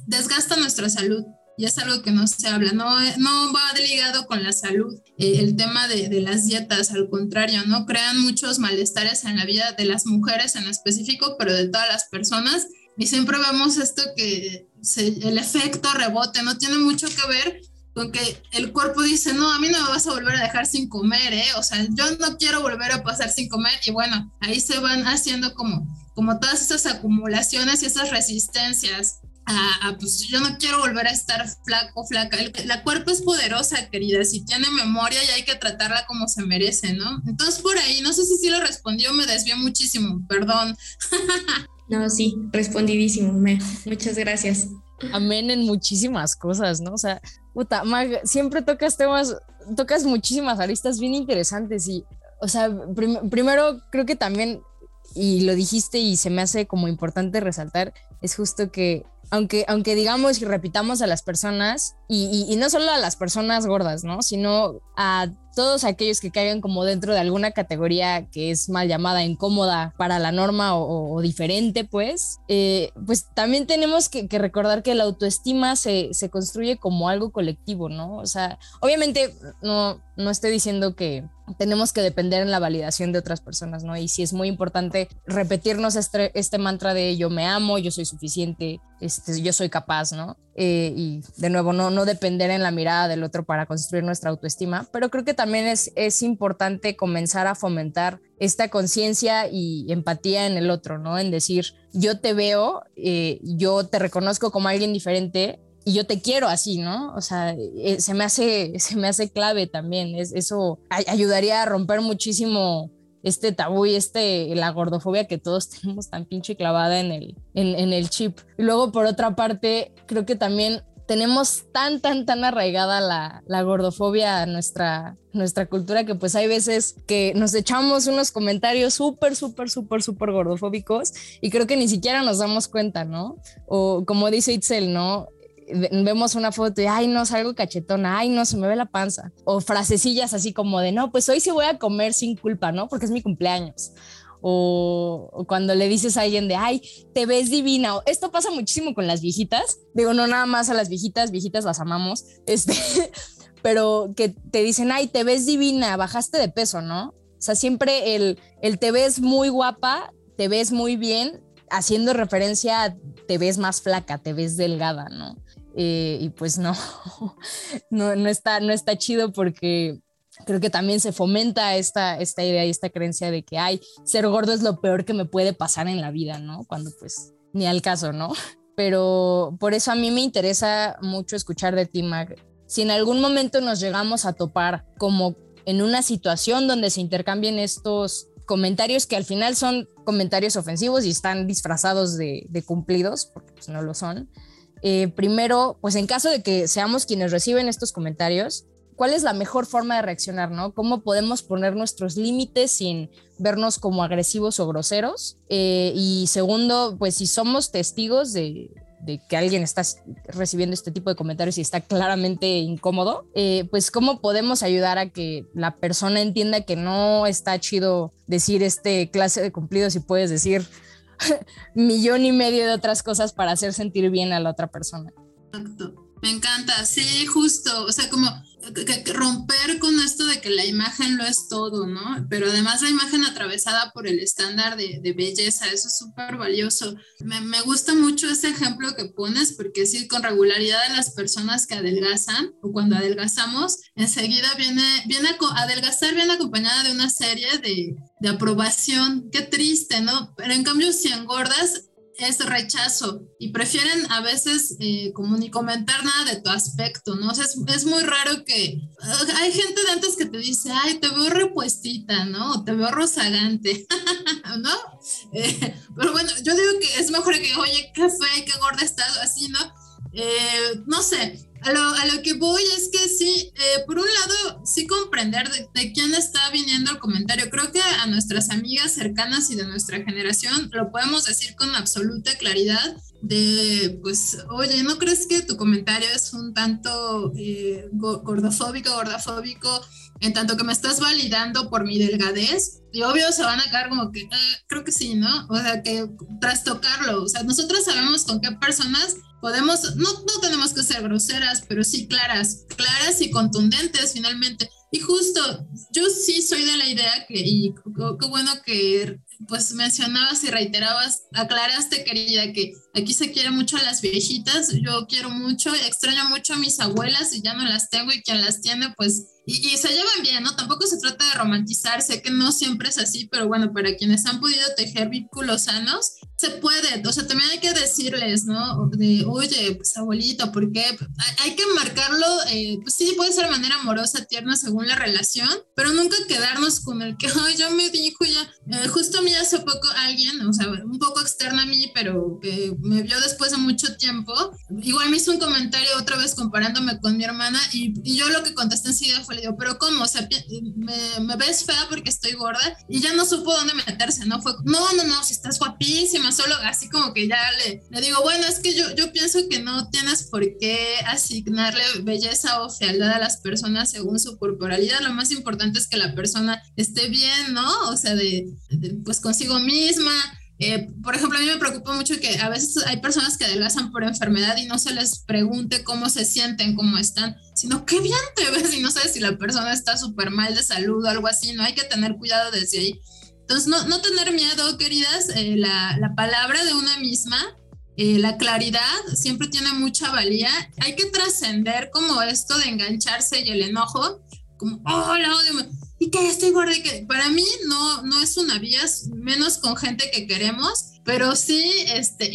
desgasta nuestra salud y es algo que no se habla, no, no va ligado con la salud eh, el tema de, de, las dietas, al contrario, ¿no? Crean muchos malestares en la vida de las mujeres en específico, pero de todas las personas y siempre vemos esto que el efecto rebote no tiene mucho que ver con que el cuerpo dice, no, a mí no me vas a volver a dejar sin comer, ¿eh? O sea, yo no quiero volver a pasar sin comer y bueno, ahí se van haciendo como, como todas esas acumulaciones y esas resistencias. A, a, pues yo no quiero volver a estar flaco, flaca. El, la cuerpo es poderosa, querida, si tiene memoria y hay que tratarla como se merece, ¿no? Entonces por ahí, no sé si sí lo respondió, me desvió muchísimo, perdón. no, sí, respondidísimo, me, muchas gracias. Amén en muchísimas cosas, ¿no? O sea, puta, Mag, siempre tocas temas, tocas muchísimas aristas bien interesantes y, o sea, prim primero creo que también, y lo dijiste y se me hace como importante resaltar, es justo que aunque, aunque digamos y repitamos a las personas, y, no solo a las personas gordas, ¿no? Sino a todos aquellos que caigan como dentro de alguna categoría que es mal llamada incómoda para la norma o, diferente, pues, eh, pues también tenemos que, que, recordar que la autoestima se, se construye como algo colectivo, ¿no? O sea, obviamente no, no estoy diciendo que tenemos que depender en la validación de otras personas, ¿no? Y sí es muy importante repetirnos este, este mantra de yo me amo, yo soy suficiente, este, yo soy capaz, ¿no? Eh, y de nuevo, no, no depender en la mirada del otro para construir nuestra autoestima, pero creo que también es, es importante comenzar a fomentar esta conciencia y empatía en el otro, ¿no? En decir, yo te veo, eh, yo te reconozco como alguien diferente, y yo te quiero así, ¿no? O sea, eh, se me hace, se me hace clave también. Es, eso ayudaría a romper muchísimo este tabú y este, la gordofobia que todos tenemos tan pinche clavada en el, en, el chip. Y luego, por otra parte, creo que también tenemos tan, tan, tan arraigada la, la, gordofobia a nuestra, nuestra cultura que pues hay veces que nos echamos unos comentarios súper, súper, súper, súper gordofóbicos y creo que ni siquiera nos damos cuenta, ¿no? O como dice Itzel, ¿no? Vemos una foto y, ay, no, salgo cachetona, ay, no, se me ve la panza. O frasecillas así como de, no, pues hoy sí voy a comer sin culpa, ¿no? Porque es mi cumpleaños. O, o, cuando le dices a alguien de, ay, te ves divina. O, esto pasa muchísimo con las viejitas. Digo, no nada más a las viejitas, viejitas las amamos. Este, pero que te dicen, ay, te ves divina, bajaste de peso, ¿no? O sea, siempre el, el te ves muy guapa, te ves muy bien, haciendo referencia a te ves más flaca, te ves delgada, ¿no? Eh, y pues no, no, no, está, no está chido porque creo que también se fomenta esta, esta idea y esta creencia de que, ay, ser gordo es lo peor que me puede pasar en la vida, ¿no? Cuando pues ni al caso, ¿no? Pero por eso a mí me interesa mucho escuchar de ti, Mag. Si en algún momento nos llegamos a topar como en una situación donde se intercambien estos comentarios que al final son comentarios ofensivos y están disfrazados de, de cumplidos, porque pues no lo son, eh, primero, pues en caso de que seamos quienes reciben estos comentarios, ¿cuál es la mejor forma de reaccionar, no? ¿Cómo podemos poner nuestros límites sin vernos como agresivos o groseros? Eh, y segundo, pues si somos testigos de, que alguien está recibiendo este tipo de comentarios y está claramente incómodo, eh, pues cómo podemos ayudar a que la persona entienda que no está chido decir este clase de cumplidos y puedes decir millón y medio de otras cosas para hacer sentir bien a la otra persona. Exacto. Me encanta, sí, justo, o sea, como romper con esto de que la imagen lo es todo, ¿no? Pero además la imagen atravesada por el estándar de, belleza, eso es súper valioso. Me, me, gusta mucho ese ejemplo que pones, porque sí, con regularidad de las personas que adelgazan o cuando adelgazamos, enseguida viene, viene a adelgazar, viene acompañada de una serie de, de aprobación. Qué triste, ¿no? Pero en cambio, si engordas, es rechazo y prefieren a veces eh, como ni comentar nada de tu aspecto, ¿no? O sea, es, muy raro que hay gente de antes que te dice, ay, te veo repuestita, ¿no? O te veo rozagante, ¿no? Eh, pero bueno, yo digo que es mejor que, oye, qué fea qué gorda estás, así, ¿no? Eh, no sé, a lo, que voy es que sí, eh, por un lado, sí comprender de, quién está viniendo el comentario. Creo que a nuestras amigas cercanas y de nuestra generación lo podemos decir con absoluta claridad de, pues, oye, ¿no crees que tu comentario es un tanto eh, gordofóbico, gordafóbico, en tanto que me estás validando por mi delgadez? Y obvio se van a quedar como que, ah, creo que sí, ¿no? O sea, que trastocarlo. O sea, nosotros sabemos con qué personas podemos, no, no tenemos que ser groseras, pero sí claras, claras y contundentes finalmente. Y justo, yo sí soy de la idea que, y qué bueno que pues mencionabas y reiterabas, aclaraste querida que aquí se quiere mucho a las viejitas, yo quiero mucho, extraño mucho a mis abuelas y ya no las tengo y quien las tiene pues y, se llevan bien, ¿no? Tampoco se trata de romantizar, sé que no siempre es así, pero bueno, para quienes han podido tejer vínculos sanos, se puede, o sea, también hay que decirles, ¿no? De, oye, pues abuelito, ¿por qué? Hay, que marcarlo, eh, pues sí, puede ser de manera amorosa, tierna, según la relación, pero nunca quedarnos con el que, ay, ya me dijo, ya, eh, justo mí hace poco alguien, o sea, un poco externa a mí, pero que me vio después de mucho tiempo, igual me hizo un comentario otra vez comparándome con mi hermana y, y yo lo que contesté enseguida fue, le digo, pero ¿cómo? O sea, me, me ves fea porque estoy gorda y ya no supo dónde meterse, ¿no? Fue, no, no, no, si estás guapísima solo así como que ya le, le digo, bueno, es que yo, yo pienso que no tienes por qué asignarle belleza o fealdad a las personas según su corporalidad. Lo más importante es que la persona esté bien, ¿no? O sea, de, pues consigo misma. Eh, por ejemplo, a mí me preocupa mucho que a veces hay personas que adelgazan por enfermedad y no se les pregunte cómo se sienten, cómo están, sino qué bien te ves y no sabes si la persona está súper mal de salud o algo así, ¿no? Hay que tener cuidado desde ahí. Entonces, no, no tener miedo, queridas, eh, la, la, palabra de una misma, eh, la claridad siempre tiene mucha valía. Hay que trascender como esto de engancharse y el enojo, como, oh, odio, y que estoy gorda, y que para mí no, no es una vía, menos con gente que queremos pero sí, este,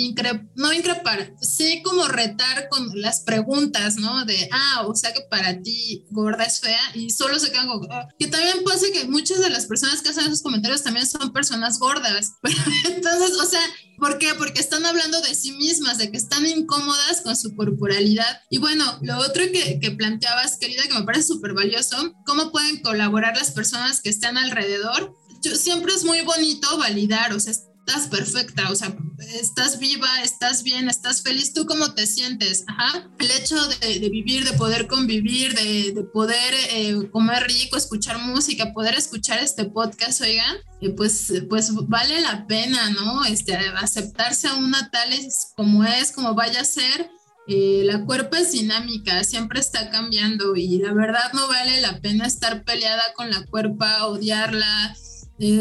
no increpar, sí como retar con las preguntas, ¿no? De, ah, o sea que para ti gorda es fea y solo se quedan como, ah". que también ser que muchas de las personas que hacen esos comentarios también son personas gordas, entonces, o sea, ¿por qué? Porque están hablando de sí mismas, de que están incómodas con su corporalidad. Y bueno, lo otro que, que planteabas, querida, que me parece súper valioso, ¿cómo pueden colaborar las personas que están alrededor? Yo, siempre es muy bonito validar, o sea, estás perfecta, o sea, estás viva, estás bien, estás feliz, ¿tú cómo te sientes? Ajá. El hecho de, vivir, de poder convivir, de, poder eh, comer rico, escuchar música, poder escuchar este podcast, oigan, eh, pues, pues vale la pena, ¿no? Este, aceptarse a una tal como es, como vaya a ser. Eh, la cuerpo es dinámica, siempre está cambiando y la verdad no vale la pena estar peleada con la cuerpa, odiarla,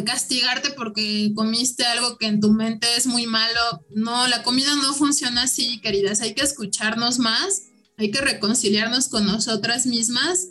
castigarte porque comiste algo que en tu mente es muy malo. No, la comida no funciona así, queridas. Hay que escucharnos más, hay que reconciliarnos con nosotras mismas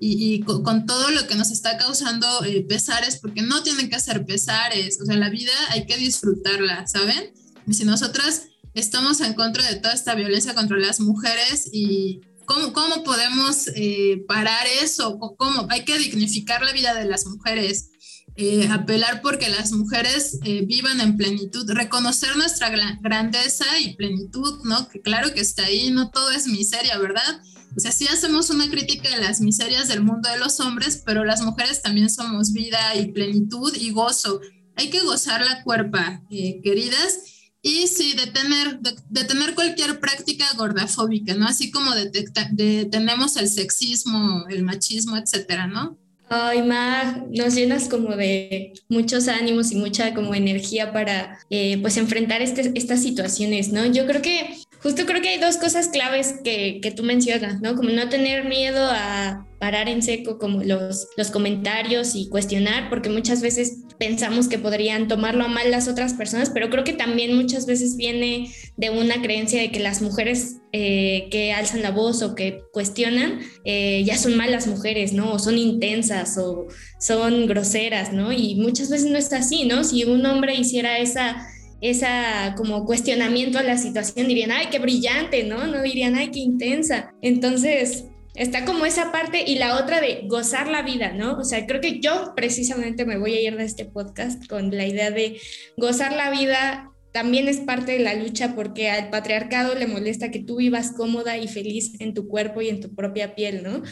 y, con, todo lo que nos está causando eh, pesares, porque no tienen que ser pesares. O sea, la vida hay que disfrutarla, ¿saben? Y si nosotras estamos en contra de toda esta violencia contra las mujeres y ¿Cómo, cómo podemos eh, parar eso? ¿Cómo? Hay que dignificar la vida de las mujeres. Eh, apelar porque las mujeres eh, vivan en plenitud, reconocer nuestra grandeza y plenitud, ¿no? Que claro que está ahí, no todo es miseria, ¿verdad? O sea, sí hacemos una crítica de las miserias del mundo de los hombres, pero las mujeres también somos vida y plenitud y gozo. Hay que gozar la cuerpa, eh, queridas, y sí, detener, detener cualquier práctica gordafóbica, ¿no? Así como detenemos el sexismo, el machismo, etcétera, ¿no? Ay, Mag, nos llenas como de muchos ánimos y mucha como energía para eh, pues enfrentar este, estas situaciones, ¿no? Yo creo que justo creo que hay dos cosas claves que, que tú mencionas, ¿no? Como no tener miedo a parar en seco como los, los comentarios y cuestionar, porque muchas veces pensamos que podrían tomarlo a mal las otras personas, pero creo que también muchas veces viene de una creencia de que las mujeres eh, que alzan la voz o que cuestionan eh, ya son malas mujeres, ¿no? O son intensas o son groseras, ¿no? Y muchas veces no está así, ¿no? Si un hombre hiciera esa esa como cuestionamiento a la situación dirían, ay, qué brillante, ¿no? No dirían, ay, qué intensa. Entonces, está como esa parte y la otra de gozar la vida, ¿no? O sea, creo que yo precisamente me voy a ir de este podcast con la idea de gozar la vida también es parte de la lucha porque al patriarcado le molesta que tú vivas cómoda y feliz en tu cuerpo y en tu propia piel, ¿no?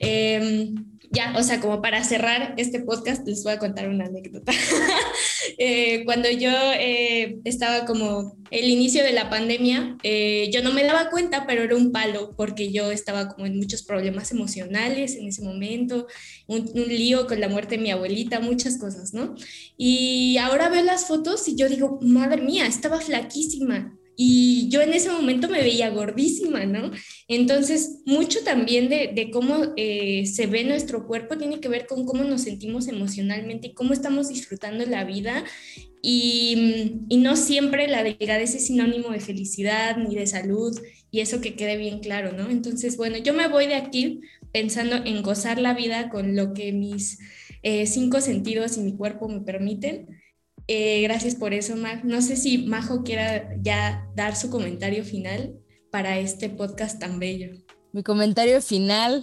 Em, ya, o sea, como para cerrar este podcast, les voy a contar una anécdota. Eh, cuando yo eh, estaba como el inicio de la pandemia, eh, yo no me daba cuenta, pero era un palo porque yo estaba como en muchos problemas emocionales en ese momento, un, un lío con la muerte de mi abuelita, muchas cosas, ¿no? Y ahora veo las fotos y yo digo, madre mía, estaba flaquísima y yo en ese momento me veía gordísima, ¿no? Entonces, mucho también de, cómo eh, se ve nuestro cuerpo tiene que ver con cómo nos sentimos emocionalmente y cómo estamos disfrutando la vida. Y, no siempre la delgadez es sinónimo de felicidad ni de salud, y eso que quede bien claro, ¿no? Entonces, bueno, yo me voy de aquí pensando en gozar la vida con lo que mis eh, cinco sentidos y mi cuerpo me permiten eh, gracias por eso, Mag. No sé si Majo quiera ya dar su comentario final para este podcast tan bello. Mi comentario final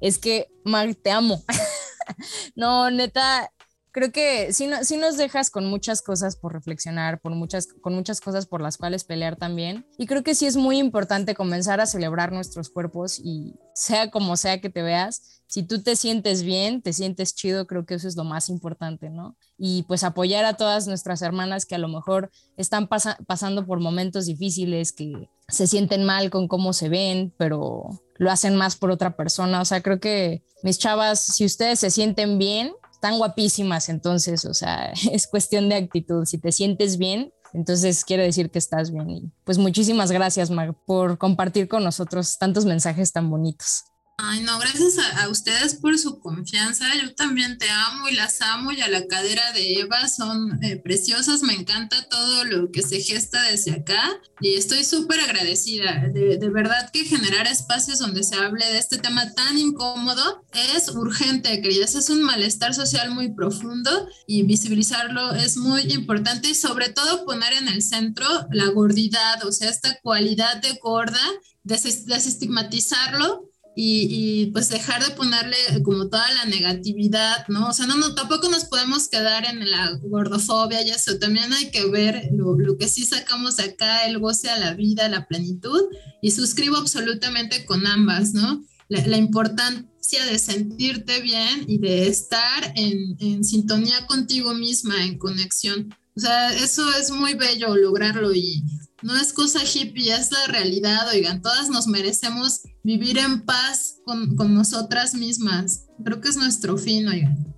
es que, Mag, te amo. no, neta, creo que sí, no, nos dejas con muchas cosas por reflexionar, por muchas, con muchas cosas por las cuales pelear también. Y creo que sí es muy importante comenzar a celebrar nuestros cuerpos y sea como sea que te veas, si tú te sientes bien, te sientes chido, creo que eso es lo más importante, ¿no? Y pues apoyar a todas nuestras hermanas que a lo mejor están pasando por momentos difíciles, que se sienten mal con cómo se ven, pero lo hacen más por otra persona. O sea, creo que mis chavas, si ustedes se sienten bien, están guapísimas, entonces, o sea, es cuestión de actitud. Si te sientes bien, entonces quiere decir que estás bien. Y pues muchísimas gracias, Mar, por compartir con nosotros tantos mensajes tan bonitos. Ay, no, gracias a, ustedes por su confianza. Yo también te amo y las amo y a la cadera de Eva son eh, preciosas. Me encanta todo lo que se gesta desde acá y estoy súper agradecida. De, de, verdad que generar espacios donde se hable de este tema tan incómodo es urgente, queridas. Es un malestar social muy profundo y visibilizarlo es muy importante y sobre todo poner en el centro la gordidad, o sea, esta cualidad de gorda, desestigmatizarlo y, pues dejar de ponerle como toda la negatividad, ¿no? O sea, no, no, tampoco nos podemos quedar en la gordofobia y eso, también hay que ver lo, lo que sí sacamos acá, el goce a la vida, la plenitud, y suscribo absolutamente con ambas, ¿no? La, la importancia de sentirte bien y de estar en, en sintonía contigo misma, en conexión. O sea, eso es muy bello lograrlo y no es cosa hippie, es la realidad, oigan, todas nos merecemos vivir en paz con, nosotras mismas. Creo que es nuestro fin, oigan.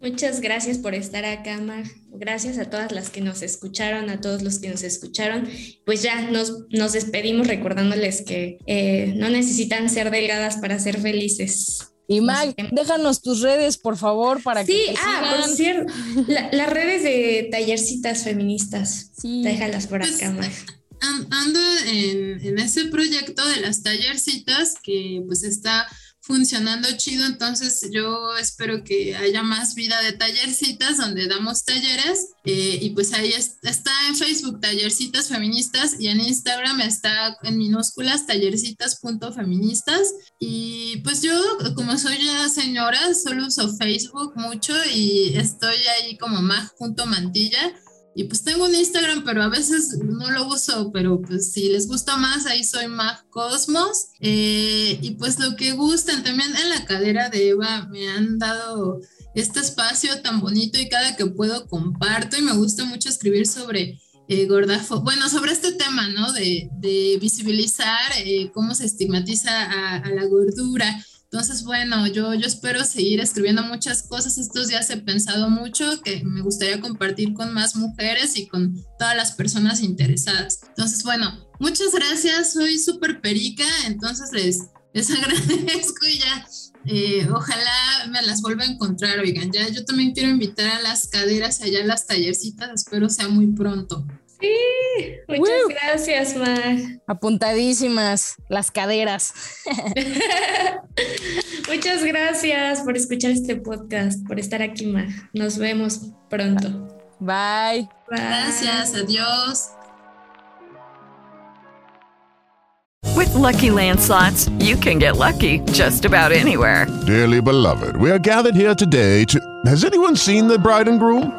Muchas gracias por estar acá, Mar. Gracias a todas las que nos escucharon, a todos los que nos escucharon. Pues ya nos, nos despedimos recordándoles que eh, no necesitan ser delgadas para ser felices. Y Mag, déjanos tus redes, por favor, para que. Sí, ah, por cierto, las redes de tallercitas feministas. Sí. Déjalas por pues, acá, Mag ando en, en, ese proyecto de las tallercitas que pues está funcionando chido, entonces yo espero que haya más vida de tallercitas donde damos talleres eh, y pues ahí está en Facebook tallercitas feministas y en Instagram está en minúsculas tallercitas.feministas y pues yo como soy ya señora solo uso Facebook mucho y estoy ahí como mag.mantilla y pues tengo un Instagram, pero a veces no lo uso, pero pues si les gusta más, ahí soy Mag Cosmos. Eh, y pues lo que gustan, también en la cadera de Eva me han dado este espacio tan bonito y cada que puedo comparto y me gusta mucho escribir sobre eh, gordafo, bueno, sobre este tema, ¿no? De, de visibilizar eh, cómo se estigmatiza a la gordura. Entonces, bueno, yo, yo espero seguir escribiendo muchas cosas. Estos días he pensado mucho que me gustaría compartir con más mujeres y con todas las personas interesadas. Entonces, bueno, Muchas gracias, soy súper perica, entonces les, les agradezco y ya. Eh, ojalá me las vuelva a encontrar, oigan, ya yo también quiero invitar a las caderas allá a las tallercitas, espero sea muy pronto. Sí, muchas gracias, Mar. Apuntadísimas las caderas. muchas gracias por escuchar este podcast, por estar aquí, Mar. Nos vemos pronto. Bye. Bye. Gracias, adiós. With lucky landslots, you can get lucky just about anywhere. Dearly beloved, we are gathered here today to. Has anyone seen the bride and groom?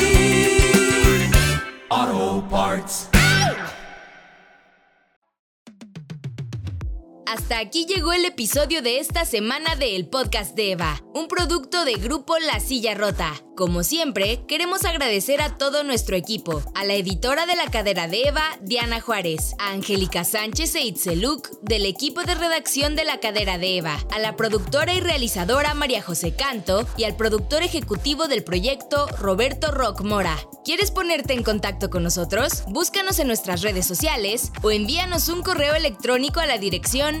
Hasta aquí llegó el episodio de esta semana de El Podcast de Eva, un producto de Grupo La Silla Rota. Como siempre, queremos agradecer a todo nuestro equipo, a la editora de la cadera de Eva, Diana Juárez, a Angélica Sánchez e Itzeluk, del equipo de redacción de la cadera de Eva, a la productora y realizadora María José Canto y al productor ejecutivo del proyecto, Roberto Rock Mora. ¿Quieres ponerte en contacto con nosotros? Búscanos en nuestras redes sociales o envíanos un correo electrónico a la dirección